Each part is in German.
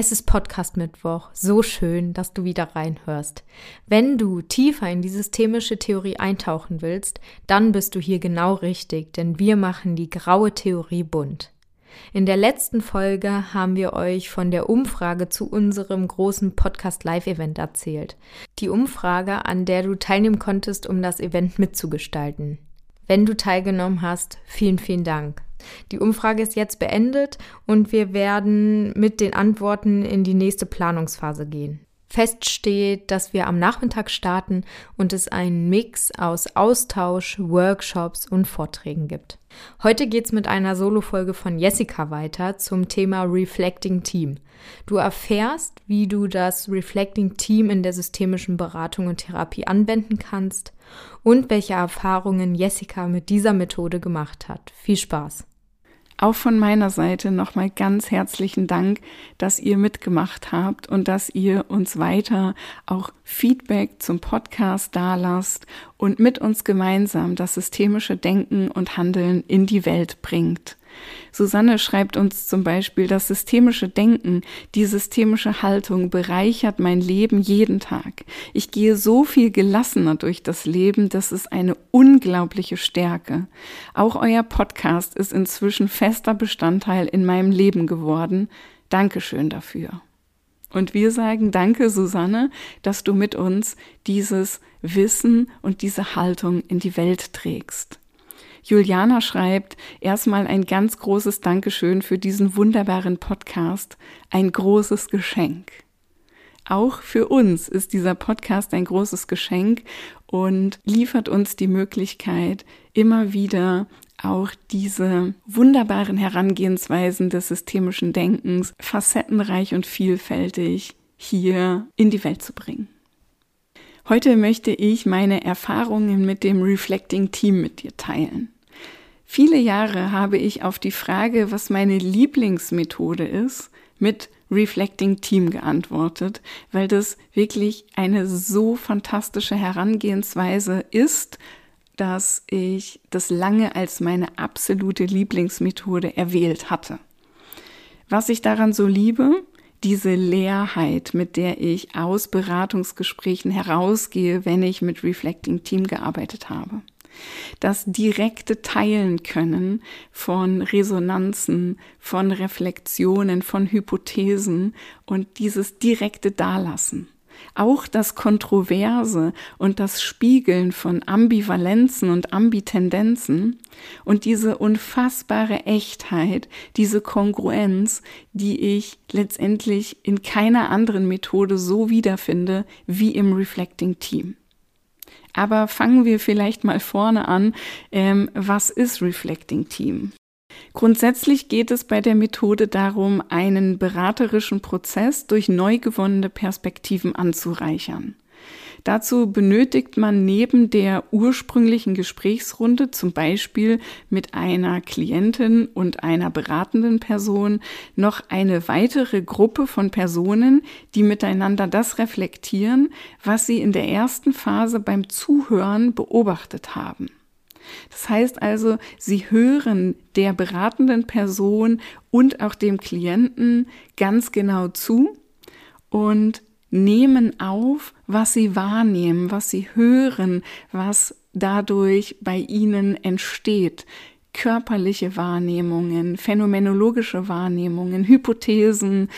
Es ist Podcast Mittwoch. So schön, dass du wieder reinhörst. Wenn du tiefer in die systemische Theorie eintauchen willst, dann bist du hier genau richtig, denn wir machen die graue Theorie bunt. In der letzten Folge haben wir euch von der Umfrage zu unserem großen Podcast Live Event erzählt. Die Umfrage, an der du teilnehmen konntest, um das Event mitzugestalten. Wenn du teilgenommen hast, vielen, vielen Dank. Die Umfrage ist jetzt beendet und wir werden mit den Antworten in die nächste Planungsphase gehen. Fest steht, dass wir am Nachmittag starten und es einen Mix aus Austausch, Workshops und Vorträgen gibt. Heute geht's mit einer Solo-Folge von Jessica weiter zum Thema Reflecting Team. Du erfährst, wie du das Reflecting Team in der systemischen Beratung und Therapie anwenden kannst und welche Erfahrungen Jessica mit dieser Methode gemacht hat. Viel Spaß! Auch von meiner Seite nochmal ganz herzlichen Dank, dass ihr mitgemacht habt und dass ihr uns weiter auch Feedback zum Podcast dalasst und mit uns gemeinsam das systemische Denken und Handeln in die Welt bringt. Susanne schreibt uns zum Beispiel, das systemische Denken, die systemische Haltung bereichert mein Leben jeden Tag. Ich gehe so viel gelassener durch das Leben, das ist eine unglaubliche Stärke. Auch euer Podcast ist inzwischen fester Bestandteil in meinem Leben geworden. Dankeschön dafür. Und wir sagen Danke, Susanne, dass du mit uns dieses Wissen und diese Haltung in die Welt trägst. Juliana schreibt erstmal ein ganz großes Dankeschön für diesen wunderbaren Podcast. Ein großes Geschenk. Auch für uns ist dieser Podcast ein großes Geschenk und liefert uns die Möglichkeit, immer wieder auch diese wunderbaren Herangehensweisen des systemischen Denkens facettenreich und vielfältig hier in die Welt zu bringen. Heute möchte ich meine Erfahrungen mit dem Reflecting Team mit dir teilen. Viele Jahre habe ich auf die Frage, was meine Lieblingsmethode ist, mit Reflecting Team geantwortet, weil das wirklich eine so fantastische Herangehensweise ist, dass ich das lange als meine absolute Lieblingsmethode erwählt hatte. Was ich daran so liebe, diese Leerheit, mit der ich aus Beratungsgesprächen herausgehe, wenn ich mit Reflecting Team gearbeitet habe. Das direkte Teilen können von Resonanzen, von Reflexionen, von Hypothesen und dieses direkte Dalassen. Auch das Kontroverse und das Spiegeln von Ambivalenzen und Ambitendenzen und diese unfassbare Echtheit, diese Kongruenz, die ich letztendlich in keiner anderen Methode so wiederfinde wie im Reflecting Team. Aber fangen wir vielleicht mal vorne an. Ähm, was ist Reflecting Team? Grundsätzlich geht es bei der Methode darum, einen beraterischen Prozess durch neu gewonnene Perspektiven anzureichern. Dazu benötigt man neben der ursprünglichen Gesprächsrunde, zum Beispiel mit einer Klientin und einer beratenden Person, noch eine weitere Gruppe von Personen, die miteinander das reflektieren, was sie in der ersten Phase beim Zuhören beobachtet haben. Das heißt also, Sie hören der beratenden Person und auch dem Klienten ganz genau zu und nehmen auf, was Sie wahrnehmen, was Sie hören, was dadurch bei Ihnen entsteht. Körperliche Wahrnehmungen, phänomenologische Wahrnehmungen, Hypothesen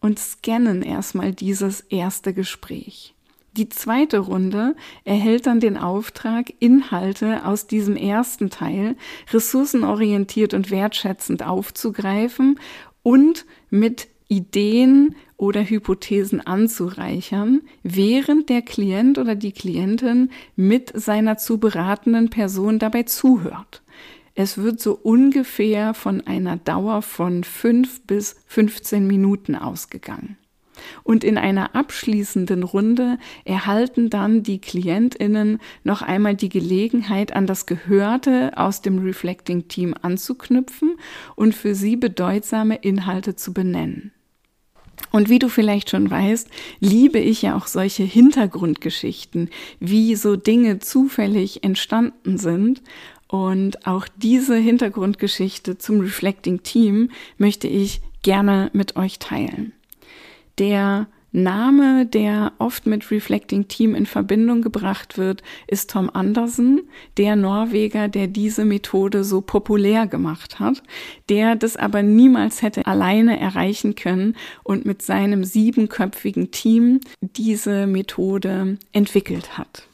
und scannen erstmal dieses erste Gespräch. Die zweite Runde erhält dann den Auftrag, Inhalte aus diesem ersten Teil ressourcenorientiert und wertschätzend aufzugreifen und mit Ideen oder Hypothesen anzureichern, während der Klient oder die Klientin mit seiner zu beratenden Person dabei zuhört. Es wird so ungefähr von einer Dauer von fünf bis 15 Minuten ausgegangen. Und in einer abschließenden Runde erhalten dann die Klientinnen noch einmal die Gelegenheit, an das Gehörte aus dem Reflecting Team anzuknüpfen und für sie bedeutsame Inhalte zu benennen. Und wie du vielleicht schon weißt, liebe ich ja auch solche Hintergrundgeschichten, wie so Dinge zufällig entstanden sind. Und auch diese Hintergrundgeschichte zum Reflecting Team möchte ich gerne mit euch teilen. Der Name, der oft mit Reflecting Team in Verbindung gebracht wird, ist Tom Andersen, der Norweger, der diese Methode so populär gemacht hat, der das aber niemals hätte alleine erreichen können und mit seinem siebenköpfigen Team diese Methode entwickelt hat.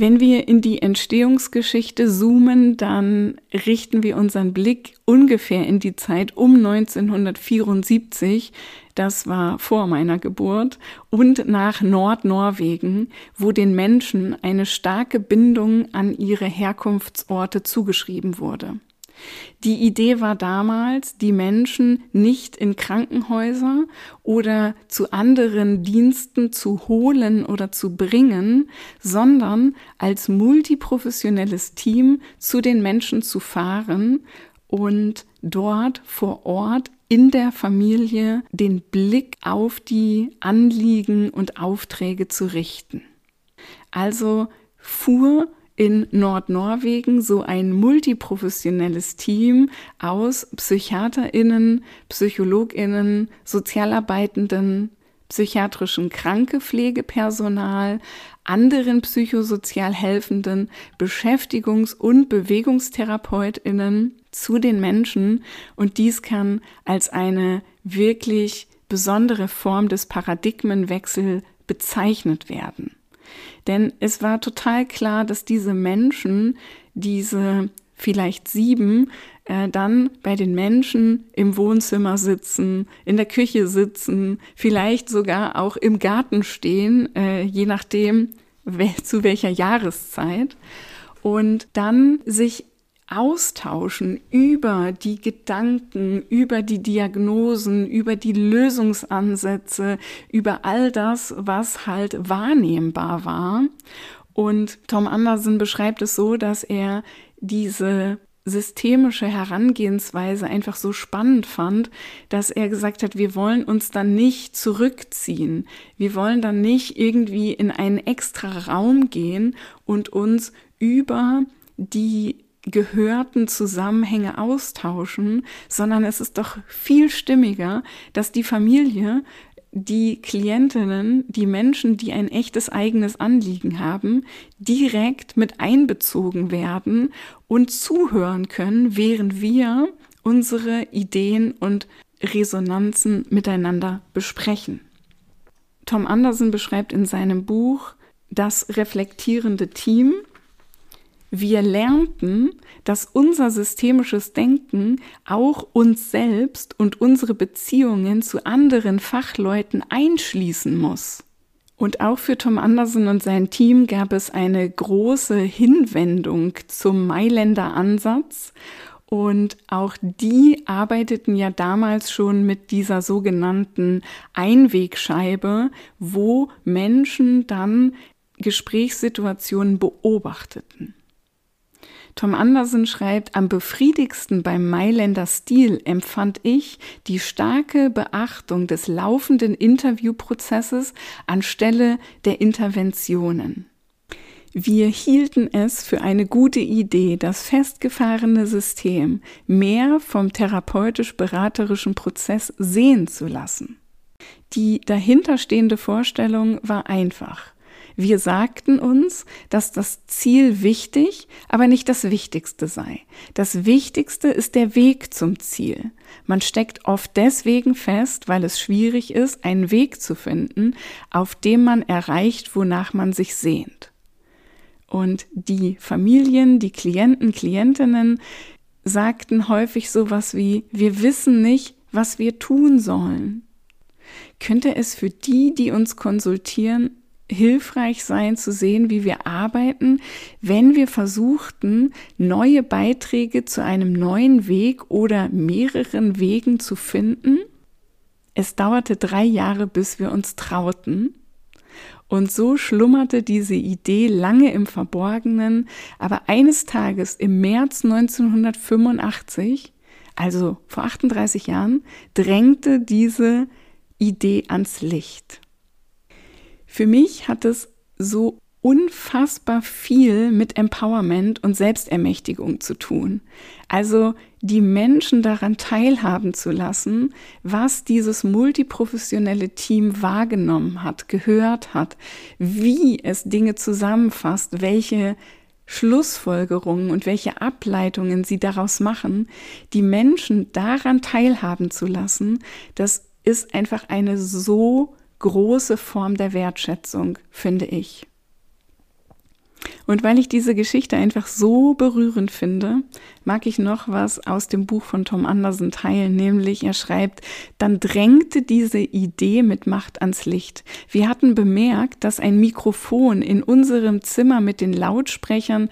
Wenn wir in die Entstehungsgeschichte zoomen, dann richten wir unseren Blick ungefähr in die Zeit um 1974. Das war vor meiner Geburt und nach Nordnorwegen, wo den Menschen eine starke Bindung an ihre Herkunftsorte zugeschrieben wurde. Die Idee war damals, die Menschen nicht in Krankenhäuser oder zu anderen Diensten zu holen oder zu bringen, sondern als multiprofessionelles Team zu den Menschen zu fahren und dort vor Ort in der Familie den Blick auf die Anliegen und Aufträge zu richten. Also fuhr in Nordnorwegen so ein multiprofessionelles Team aus PsychiaterInnen, PsychologInnen, Sozialarbeitenden, psychiatrischen Krankepflegepersonal, anderen psychosozial helfenden Beschäftigungs- und Bewegungstherapeutinnen zu den Menschen und dies kann als eine wirklich besondere Form des Paradigmenwechsels bezeichnet werden. Denn es war total klar, dass diese Menschen, diese vielleicht sieben, äh, dann bei den Menschen im Wohnzimmer sitzen, in der Küche sitzen, vielleicht sogar auch im Garten stehen, äh, je nachdem, zu welcher Jahreszeit. Und dann sich austauschen über die Gedanken, über die Diagnosen, über die Lösungsansätze, über all das, was halt wahrnehmbar war. Und Tom Anderson beschreibt es so, dass er diese systemische Herangehensweise einfach so spannend fand, dass er gesagt hat, wir wollen uns dann nicht zurückziehen. Wir wollen dann nicht irgendwie in einen extra Raum gehen und uns über die gehörten Zusammenhänge austauschen, sondern es ist doch viel stimmiger, dass die Familie die Klientinnen, die Menschen, die ein echtes eigenes Anliegen haben, direkt mit einbezogen werden und zuhören können, während wir unsere Ideen und Resonanzen miteinander besprechen. Tom Anderson beschreibt in seinem Buch das reflektierende Team wir lernten, dass unser systemisches Denken auch uns selbst und unsere Beziehungen zu anderen Fachleuten einschließen muss. Und auch für Tom Anderson und sein Team gab es eine große Hinwendung zum Mailänder Ansatz. Und auch die arbeiteten ja damals schon mit dieser sogenannten Einwegscheibe, wo Menschen dann Gesprächssituationen beobachteten. Tom Anderson schreibt, am befriedigsten beim Mailänder Stil empfand ich die starke Beachtung des laufenden Interviewprozesses anstelle der Interventionen. Wir hielten es für eine gute Idee, das festgefahrene System mehr vom therapeutisch-beraterischen Prozess sehen zu lassen. Die dahinterstehende Vorstellung war einfach. Wir sagten uns, dass das Ziel wichtig, aber nicht das Wichtigste sei. Das Wichtigste ist der Weg zum Ziel. Man steckt oft deswegen fest, weil es schwierig ist, einen Weg zu finden, auf dem man erreicht, wonach man sich sehnt. Und die Familien, die Klienten, Klientinnen sagten häufig sowas wie, wir wissen nicht, was wir tun sollen. Könnte es für die, die uns konsultieren, hilfreich sein zu sehen, wie wir arbeiten, wenn wir versuchten, neue Beiträge zu einem neuen Weg oder mehreren Wegen zu finden? Es dauerte drei Jahre, bis wir uns trauten. Und so schlummerte diese Idee lange im Verborgenen, aber eines Tages im März 1985, also vor 38 Jahren, drängte diese Idee ans Licht. Für mich hat es so unfassbar viel mit Empowerment und Selbstermächtigung zu tun. Also die Menschen daran teilhaben zu lassen, was dieses multiprofessionelle Team wahrgenommen hat, gehört hat, wie es Dinge zusammenfasst, welche Schlussfolgerungen und welche Ableitungen sie daraus machen, die Menschen daran teilhaben zu lassen, das ist einfach eine so große Form der Wertschätzung, finde ich. Und weil ich diese Geschichte einfach so berührend finde, mag ich noch was aus dem Buch von Tom Anderson teilen, nämlich er schreibt, dann drängte diese Idee mit Macht ans Licht. Wir hatten bemerkt, dass ein Mikrofon in unserem Zimmer mit den Lautsprechern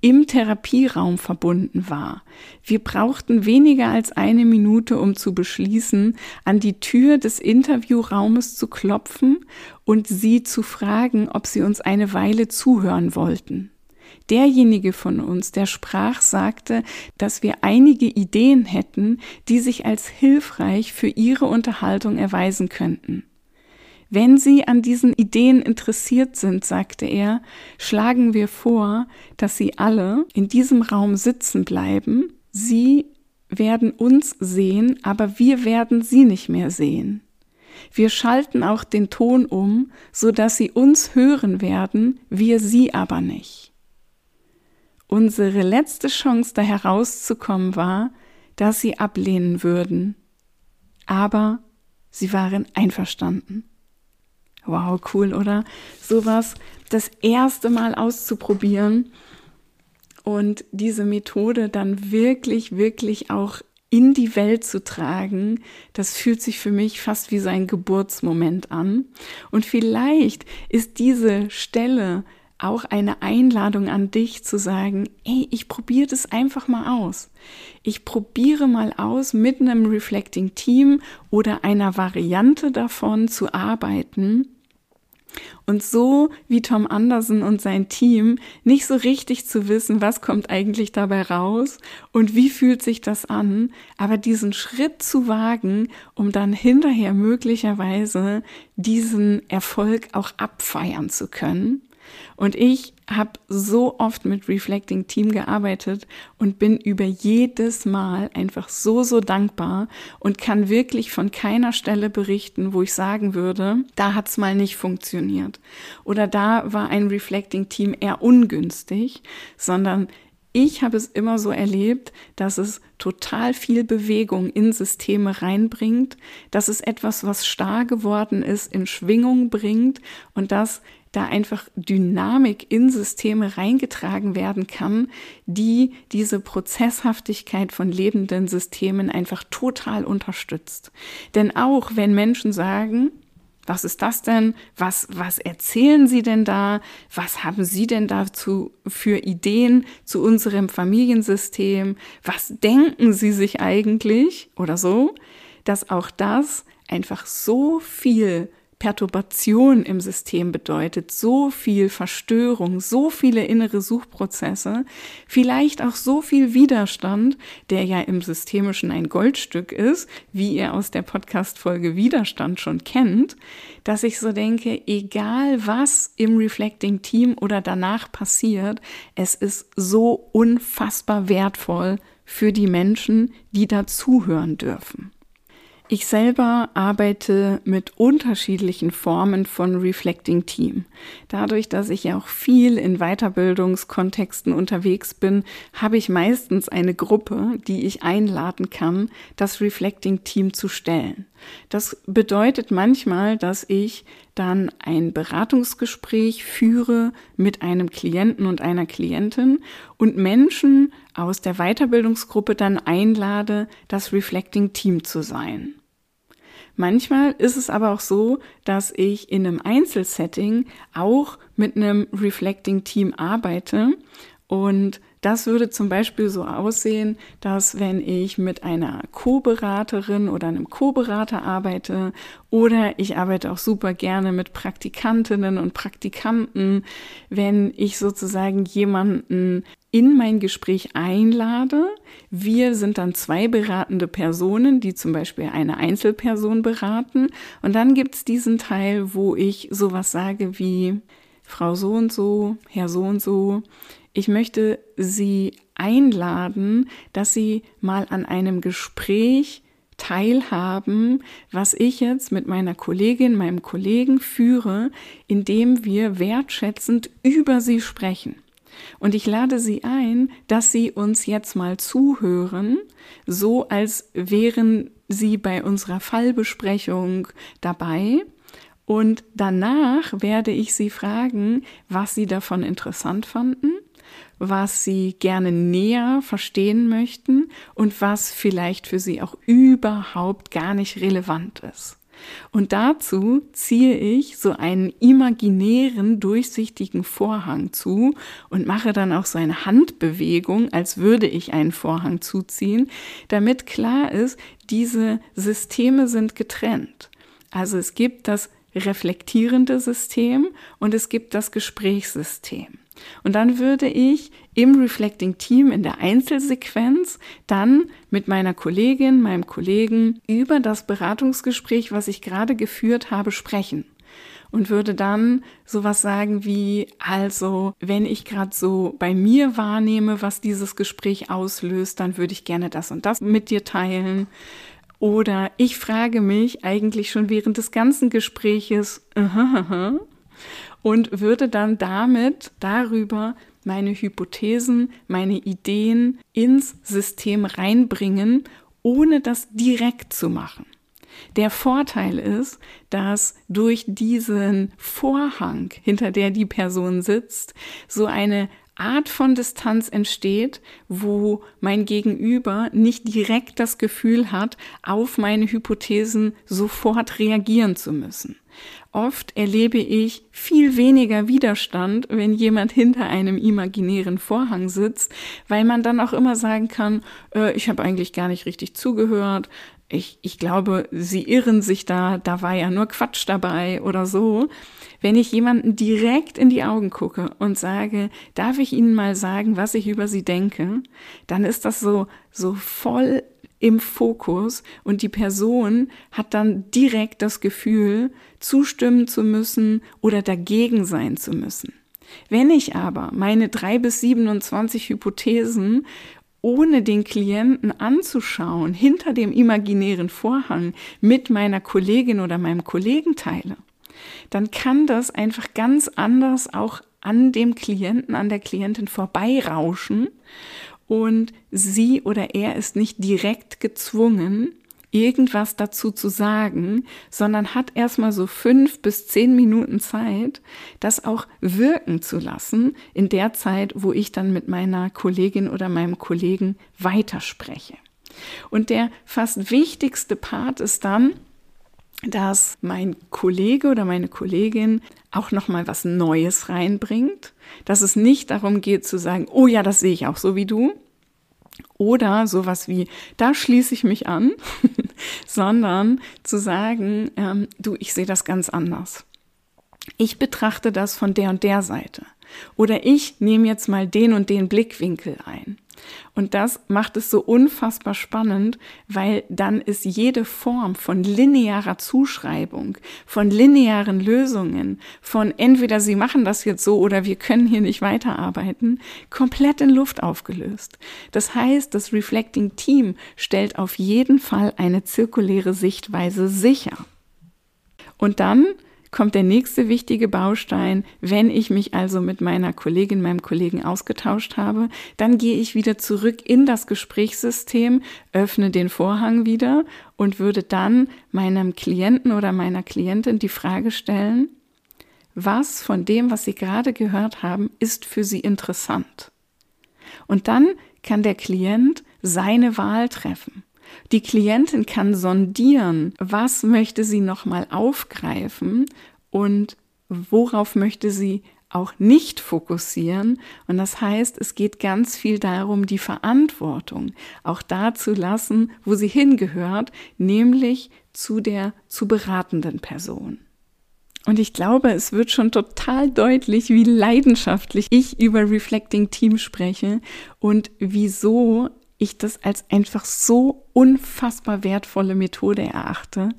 im Therapieraum verbunden war. Wir brauchten weniger als eine Minute, um zu beschließen, an die Tür des Interviewraumes zu klopfen und sie zu fragen, ob sie uns eine Weile zuhören wollten. Derjenige von uns, der sprach, sagte, dass wir einige Ideen hätten, die sich als hilfreich für ihre Unterhaltung erweisen könnten. Wenn Sie an diesen Ideen interessiert sind, sagte er, schlagen wir vor, dass Sie alle in diesem Raum sitzen bleiben. Sie werden uns sehen, aber wir werden Sie nicht mehr sehen. Wir schalten auch den Ton um, so dass Sie uns hören werden, wir Sie aber nicht. Unsere letzte Chance, da herauszukommen, war, dass Sie ablehnen würden. Aber Sie waren einverstanden. Wow, cool, oder? Sowas das erste Mal auszuprobieren und diese Methode dann wirklich, wirklich auch in die Welt zu tragen, das fühlt sich für mich fast wie so ein Geburtsmoment an. Und vielleicht ist diese Stelle auch eine Einladung an dich zu sagen, ey, ich probiere das einfach mal aus. Ich probiere mal aus, mit einem Reflecting Team oder einer Variante davon zu arbeiten und so wie Tom Anderson und sein Team nicht so richtig zu wissen, was kommt eigentlich dabei raus und wie fühlt sich das an, aber diesen Schritt zu wagen, um dann hinterher möglicherweise diesen Erfolg auch abfeiern zu können. Und ich habe so oft mit Reflecting Team gearbeitet und bin über jedes Mal einfach so, so dankbar und kann wirklich von keiner Stelle berichten, wo ich sagen würde, da hat's mal nicht funktioniert. Oder da war ein Reflecting Team eher ungünstig, sondern ich habe es immer so erlebt, dass es total viel Bewegung in Systeme reinbringt, dass es etwas, was starr geworden ist, in Schwingung bringt und dass da einfach Dynamik in Systeme reingetragen werden kann, die diese Prozesshaftigkeit von lebenden Systemen einfach total unterstützt. Denn auch wenn Menschen sagen, was ist das denn? Was, was erzählen Sie denn da? Was haben Sie denn dazu für Ideen zu unserem Familiensystem? Was denken Sie sich eigentlich? Oder so, dass auch das einfach so viel Perturbation im System bedeutet, so viel Verstörung, so viele innere Suchprozesse, vielleicht auch so viel Widerstand, der ja im Systemischen ein Goldstück ist, wie ihr aus der Podcast-Folge Widerstand schon kennt, dass ich so denke, egal was im Reflecting Team oder danach passiert, es ist so unfassbar wertvoll für die Menschen, die da zuhören dürfen. Ich selber arbeite mit unterschiedlichen Formen von Reflecting Team. Dadurch, dass ich ja auch viel in Weiterbildungskontexten unterwegs bin, habe ich meistens eine Gruppe, die ich einladen kann, das Reflecting Team zu stellen. Das bedeutet manchmal, dass ich dann ein Beratungsgespräch führe mit einem Klienten und einer Klientin und Menschen aus der Weiterbildungsgruppe dann einlade, das Reflecting Team zu sein. Manchmal ist es aber auch so, dass ich in einem Einzelsetting auch mit einem Reflecting Team arbeite und Das würde zum Beispiel so aussehen, dass wenn ich mit einer Co-Beraterin oder einem Co-Berater arbeite oder ich arbeite auch super gerne mit Praktikantinnen und Praktikanten, wenn ich sozusagen jemanden in mein Gespräch einlade. Wir sind dann zwei beratende Personen, die zum Beispiel eine Einzelperson beraten. Und dann gibt es diesen Teil, wo ich sowas sage wie Frau so und so, Herr so und so. Ich möchte Sie einladen, dass Sie mal an einem Gespräch teilhaben, was ich jetzt mit meiner Kollegin, meinem Kollegen führe, indem wir wertschätzend über Sie sprechen. Und ich lade Sie ein, dass Sie uns jetzt mal zuhören, so als wären Sie bei unserer Fallbesprechung dabei. Und danach werde ich Sie fragen, was Sie davon interessant fanden, was Sie gerne näher verstehen möchten und was vielleicht für Sie auch überhaupt gar nicht relevant ist. Und dazu ziehe ich so einen imaginären, durchsichtigen Vorhang zu und mache dann auch so eine Handbewegung, als würde ich einen Vorhang zuziehen, damit klar ist, diese Systeme sind getrennt. Also es gibt das reflektierende System und es gibt das Gesprächssystem. Und dann würde ich im Reflecting Team in der Einzelsequenz dann mit meiner Kollegin, meinem Kollegen über das Beratungsgespräch, was ich gerade geführt habe, sprechen und würde dann sowas sagen wie, also, wenn ich gerade so bei mir wahrnehme, was dieses Gespräch auslöst, dann würde ich gerne das und das mit dir teilen. Oder ich frage mich eigentlich schon während des ganzen Gespräches, uh -huh, und würde dann damit darüber meine Hypothesen, meine Ideen ins System reinbringen, ohne das direkt zu machen. Der Vorteil ist, dass durch diesen Vorhang, hinter der die Person sitzt, so eine Art von Distanz entsteht, wo mein Gegenüber nicht direkt das Gefühl hat, auf meine Hypothesen sofort reagieren zu müssen. Oft erlebe ich viel weniger Widerstand, wenn jemand hinter einem imaginären Vorhang sitzt, weil man dann auch immer sagen kann, äh, ich habe eigentlich gar nicht richtig zugehört, ich, ich glaube, sie irren sich da, da war ja nur Quatsch dabei oder so. Wenn ich jemanden direkt in die Augen gucke und sage, darf ich Ihnen mal sagen, was ich über Sie denke, dann ist das so, so voll im Fokus und die Person hat dann direkt das Gefühl, zustimmen zu müssen oder dagegen sein zu müssen. Wenn ich aber meine drei bis 27 Hypothesen ohne den Klienten anzuschauen, hinter dem imaginären Vorhang mit meiner Kollegin oder meinem Kollegen teile, dann kann das einfach ganz anders auch an dem Klienten, an der Klientin vorbeirauschen. Und sie oder er ist nicht direkt gezwungen, irgendwas dazu zu sagen, sondern hat erstmal so fünf bis zehn Minuten Zeit, das auch wirken zu lassen in der Zeit, wo ich dann mit meiner Kollegin oder meinem Kollegen weiterspreche. Und der fast wichtigste Part ist dann, dass mein Kollege oder meine Kollegin auch noch mal was Neues reinbringt, dass es nicht darum geht zu sagen, oh ja, das sehe ich auch so wie du, oder sowas wie, da schließe ich mich an, sondern zu sagen, ähm, du, ich sehe das ganz anders. Ich betrachte das von der und der Seite. Oder ich nehme jetzt mal den und den Blickwinkel ein. Und das macht es so unfassbar spannend, weil dann ist jede Form von linearer Zuschreibung, von linearen Lösungen, von entweder Sie machen das jetzt so oder wir können hier nicht weiterarbeiten, komplett in Luft aufgelöst. Das heißt, das Reflecting Team stellt auf jeden Fall eine zirkuläre Sichtweise sicher. Und dann kommt der nächste wichtige Baustein. Wenn ich mich also mit meiner Kollegin, meinem Kollegen ausgetauscht habe, dann gehe ich wieder zurück in das Gesprächssystem, öffne den Vorhang wieder und würde dann meinem Klienten oder meiner Klientin die Frage stellen, was von dem, was Sie gerade gehört haben, ist für Sie interessant? Und dann kann der Klient seine Wahl treffen. Die Klientin kann sondieren, was möchte sie nochmal aufgreifen und worauf möchte sie auch nicht fokussieren. Und das heißt, es geht ganz viel darum, die Verantwortung auch da zu lassen, wo sie hingehört, nämlich zu der zu beratenden Person. Und ich glaube, es wird schon total deutlich, wie leidenschaftlich ich über Reflecting Team spreche und wieso ich das als einfach so unfassbar wertvolle Methode erachte,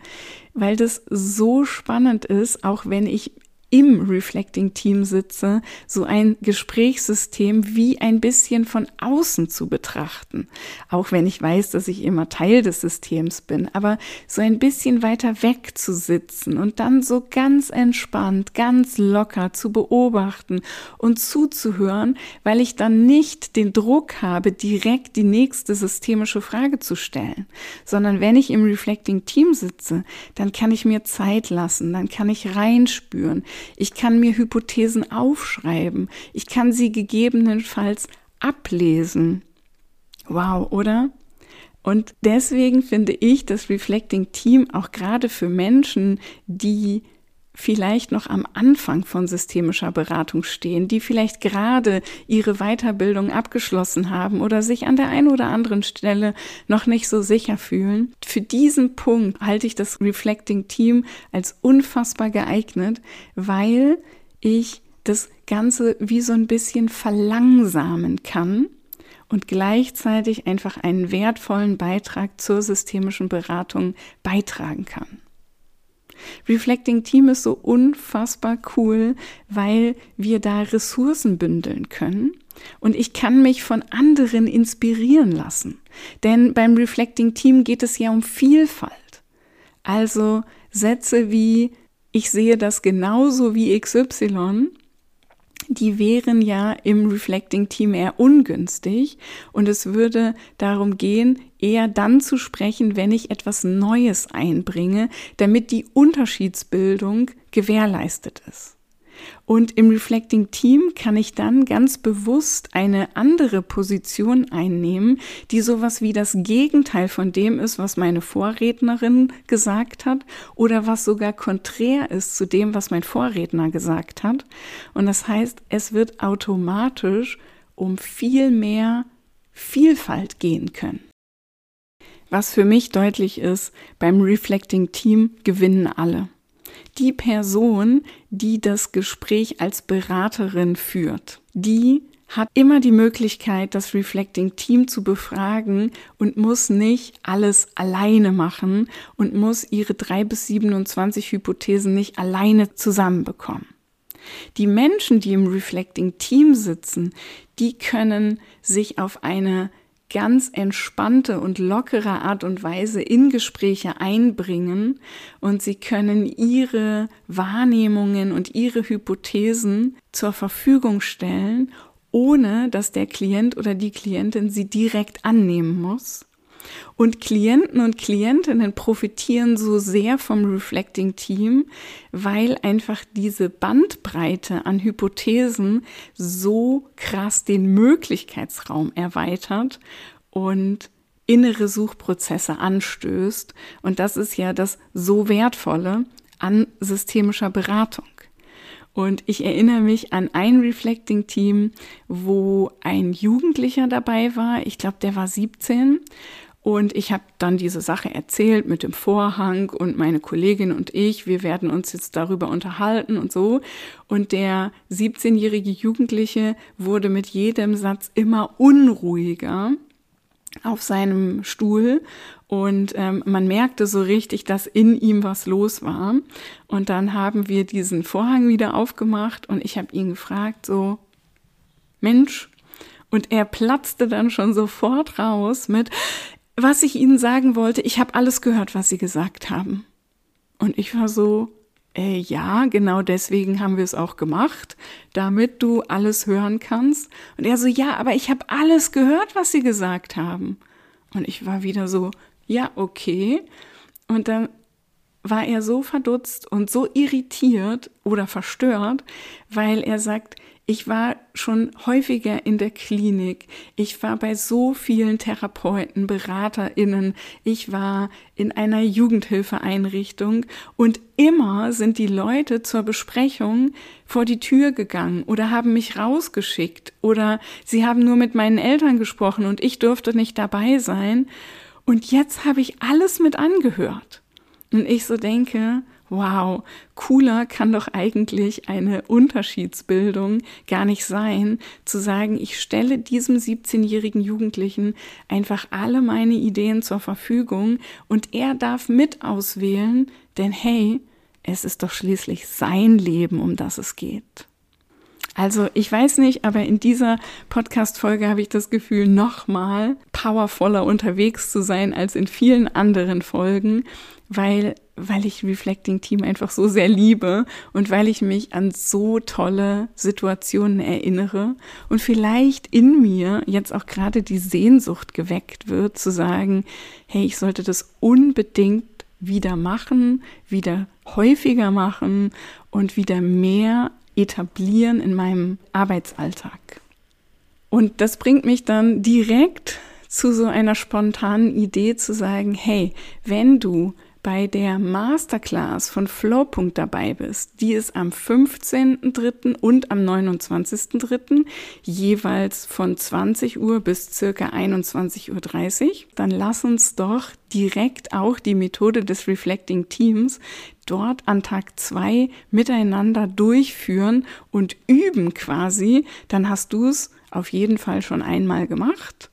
weil das so spannend ist, auch wenn ich im Reflecting Team sitze, so ein Gesprächssystem wie ein bisschen von außen zu betrachten. Auch wenn ich weiß, dass ich immer Teil des Systems bin, aber so ein bisschen weiter weg zu sitzen und dann so ganz entspannt, ganz locker zu beobachten und zuzuhören, weil ich dann nicht den Druck habe, direkt die nächste systemische Frage zu stellen, sondern wenn ich im Reflecting Team sitze, dann kann ich mir Zeit lassen, dann kann ich reinspüren, ich kann mir Hypothesen aufschreiben. Ich kann sie gegebenenfalls ablesen. Wow, oder? Und deswegen finde ich das Reflecting Team auch gerade für Menschen, die vielleicht noch am Anfang von systemischer Beratung stehen, die vielleicht gerade ihre Weiterbildung abgeschlossen haben oder sich an der einen oder anderen Stelle noch nicht so sicher fühlen. Für diesen Punkt halte ich das Reflecting Team als unfassbar geeignet, weil ich das Ganze wie so ein bisschen verlangsamen kann und gleichzeitig einfach einen wertvollen Beitrag zur systemischen Beratung beitragen kann. Reflecting Team ist so unfassbar cool, weil wir da Ressourcen bündeln können. Und ich kann mich von anderen inspirieren lassen. Denn beim Reflecting Team geht es ja um Vielfalt. Also Sätze wie, ich sehe das genauso wie XY die wären ja im Reflecting Team eher ungünstig und es würde darum gehen, eher dann zu sprechen, wenn ich etwas Neues einbringe, damit die Unterschiedsbildung gewährleistet ist. Und im Reflecting Team kann ich dann ganz bewusst eine andere Position einnehmen, die sowas wie das Gegenteil von dem ist, was meine Vorrednerin gesagt hat oder was sogar konträr ist zu dem, was mein Vorredner gesagt hat. Und das heißt, es wird automatisch um viel mehr Vielfalt gehen können. Was für mich deutlich ist, beim Reflecting Team gewinnen alle die Person, die das Gespräch als Beraterin führt, die hat immer die Möglichkeit, das Reflecting Team zu befragen und muss nicht alles alleine machen und muss ihre drei bis 27 Hypothesen nicht alleine zusammenbekommen. Die Menschen, die im Reflecting Team sitzen, die können sich auf eine ganz entspannte und lockere Art und Weise in Gespräche einbringen und sie können ihre Wahrnehmungen und ihre Hypothesen zur Verfügung stellen, ohne dass der Klient oder die Klientin sie direkt annehmen muss. Und Klienten und Klientinnen profitieren so sehr vom Reflecting Team, weil einfach diese Bandbreite an Hypothesen so krass den Möglichkeitsraum erweitert und innere Suchprozesse anstößt. Und das ist ja das so wertvolle an systemischer Beratung. Und ich erinnere mich an ein Reflecting-Team, wo ein Jugendlicher dabei war. Ich glaube, der war 17 und ich habe dann diese Sache erzählt mit dem Vorhang und meine Kollegin und ich, wir werden uns jetzt darüber unterhalten und so. Und der 17-jährige Jugendliche wurde mit jedem Satz immer unruhiger auf seinem Stuhl und ähm, man merkte so richtig, dass in ihm was los war. Und dann haben wir diesen Vorhang wieder aufgemacht und ich habe ihn gefragt, so, Mensch, und er platzte dann schon sofort raus mit, was ich Ihnen sagen wollte, ich habe alles gehört, was Sie gesagt haben. Und ich war so, äh, ja, genau deswegen haben wir es auch gemacht, damit du alles hören kannst. Und er so, ja, aber ich habe alles gehört, was Sie gesagt haben. Und ich war wieder so, ja, okay. Und dann war er so verdutzt und so irritiert oder verstört, weil er sagt, ich war schon häufiger in der Klinik. Ich war bei so vielen Therapeuten, Beraterinnen. Ich war in einer Jugendhilfeeinrichtung und immer sind die Leute zur Besprechung vor die Tür gegangen oder haben mich rausgeschickt oder sie haben nur mit meinen Eltern gesprochen und ich durfte nicht dabei sein. Und jetzt habe ich alles mit angehört. Und ich so denke, wow, cooler kann doch eigentlich eine Unterschiedsbildung gar nicht sein, zu sagen, ich stelle diesem 17-jährigen Jugendlichen einfach alle meine Ideen zur Verfügung und er darf mit auswählen, denn hey, es ist doch schließlich sein Leben, um das es geht. Also ich weiß nicht, aber in dieser Podcast-Folge habe ich das Gefühl, nochmal powervoller unterwegs zu sein als in vielen anderen Folgen, weil, weil ich Reflecting Team einfach so sehr liebe und weil ich mich an so tolle Situationen erinnere und vielleicht in mir jetzt auch gerade die Sehnsucht geweckt wird, zu sagen, hey, ich sollte das unbedingt wieder machen, wieder häufiger machen und wieder mehr etablieren in meinem Arbeitsalltag. Und das bringt mich dann direkt zu so einer spontanen Idee zu sagen, hey, wenn du bei der Masterclass von Flowpunkt dabei bist, die ist am 15.3. und am 29.3. jeweils von 20 Uhr bis circa 21.30 Uhr, dann lass uns doch direkt auch die Methode des Reflecting Teams dort an Tag zwei miteinander durchführen und üben quasi, dann hast du es auf jeden Fall schon einmal gemacht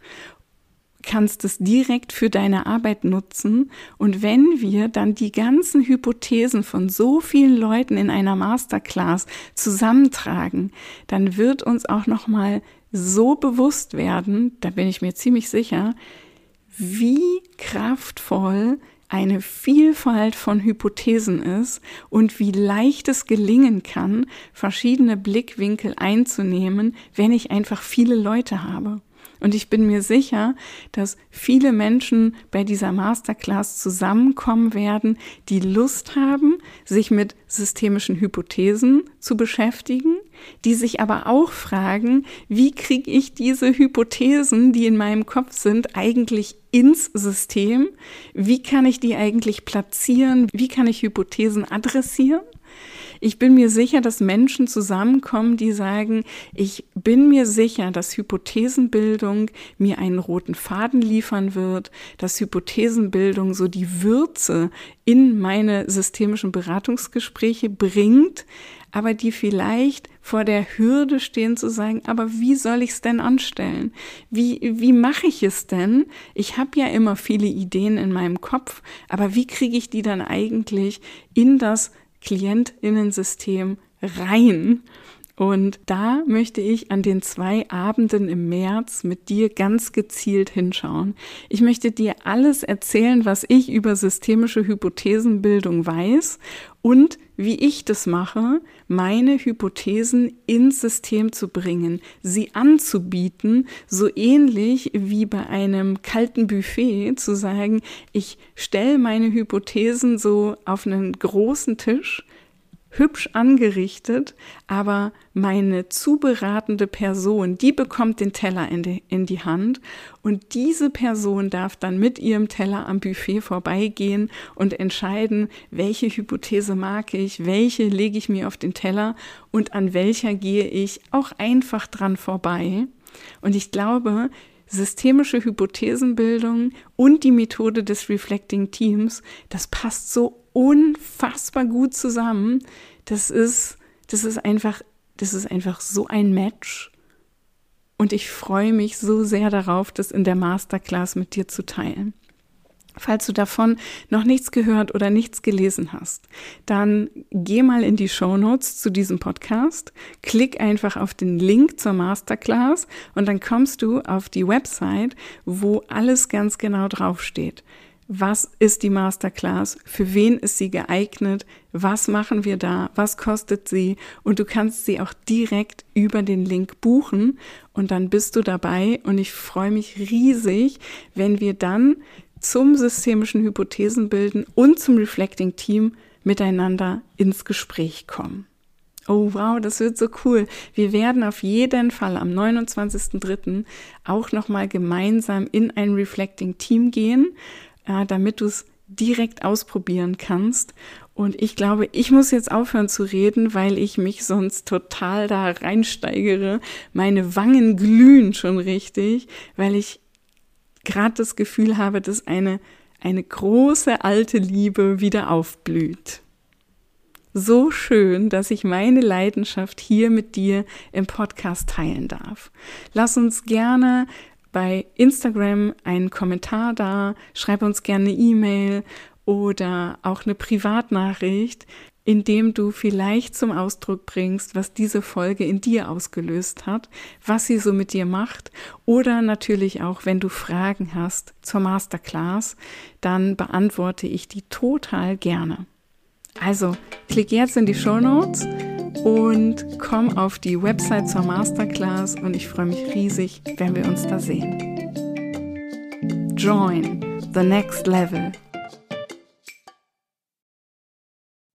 kannst es direkt für deine Arbeit nutzen. Und wenn wir dann die ganzen Hypothesen von so vielen Leuten in einer Masterclass zusammentragen, dann wird uns auch noch mal so bewusst werden, da bin ich mir ziemlich sicher, wie kraftvoll eine Vielfalt von Hypothesen ist und wie leicht es gelingen kann, verschiedene Blickwinkel einzunehmen, wenn ich einfach viele Leute habe. Und ich bin mir sicher, dass viele Menschen bei dieser Masterclass zusammenkommen werden, die Lust haben, sich mit systemischen Hypothesen zu beschäftigen, die sich aber auch fragen, wie kriege ich diese Hypothesen, die in meinem Kopf sind, eigentlich ins System? Wie kann ich die eigentlich platzieren? Wie kann ich Hypothesen adressieren? Ich bin mir sicher, dass Menschen zusammenkommen, die sagen, ich bin mir sicher, dass Hypothesenbildung mir einen roten Faden liefern wird, dass Hypothesenbildung so die Würze in meine systemischen Beratungsgespräche bringt, aber die vielleicht vor der Hürde stehen zu sagen, aber wie soll ich es denn anstellen? Wie, wie mache ich es denn? Ich habe ja immer viele Ideen in meinem Kopf, aber wie kriege ich die dann eigentlich in das Klientinnensystem rein. Und da möchte ich an den zwei Abenden im März mit dir ganz gezielt hinschauen. Ich möchte dir alles erzählen, was ich über systemische Hypothesenbildung weiß und wie ich das mache, meine Hypothesen ins System zu bringen, sie anzubieten, so ähnlich wie bei einem kalten Buffet zu sagen, ich stelle meine Hypothesen so auf einen großen Tisch, hübsch angerichtet, aber meine zuberatende Person, die bekommt den Teller in die, in die Hand und diese Person darf dann mit ihrem Teller am Buffet vorbeigehen und entscheiden, welche Hypothese mag ich, welche lege ich mir auf den Teller und an welcher gehe ich auch einfach dran vorbei. Und ich glaube, systemische Hypothesenbildung und die Methode des Reflecting Teams, das passt so unfassbar gut zusammen. Das ist, das ist einfach, das ist einfach so ein Match. Und ich freue mich so sehr darauf, das in der Masterclass mit dir zu teilen. Falls du davon noch nichts gehört oder nichts gelesen hast, dann geh mal in die Show Notes zu diesem Podcast, klick einfach auf den Link zur Masterclass und dann kommst du auf die Website, wo alles ganz genau draufsteht. Was ist die Masterclass? Für wen ist sie geeignet? Was machen wir da? Was kostet sie? Und du kannst sie auch direkt über den Link buchen und dann bist du dabei und ich freue mich riesig, wenn wir dann zum systemischen Hypothesenbilden und zum Reflecting Team miteinander ins Gespräch kommen. Oh wow, das wird so cool. Wir werden auf jeden Fall am 29.03. auch nochmal gemeinsam in ein Reflecting Team gehen, äh, damit du es direkt ausprobieren kannst. Und ich glaube, ich muss jetzt aufhören zu reden, weil ich mich sonst total da reinsteigere. Meine Wangen glühen schon richtig, weil ich gerade das Gefühl habe, dass eine, eine große alte Liebe wieder aufblüht so schön, dass ich meine Leidenschaft hier mit dir im Podcast teilen darf. Lass uns gerne bei Instagram einen Kommentar da, schreib uns gerne eine E-Mail oder auch eine Privatnachricht, indem du vielleicht zum Ausdruck bringst, was diese Folge in dir ausgelöst hat, was sie so mit dir macht oder natürlich auch, wenn du Fragen hast zur Masterclass, dann beantworte ich die total gerne. Also klick jetzt in die Show Notes und komm auf die Website zur Masterclass und ich freue mich riesig, wenn wir uns da sehen. Join the next level.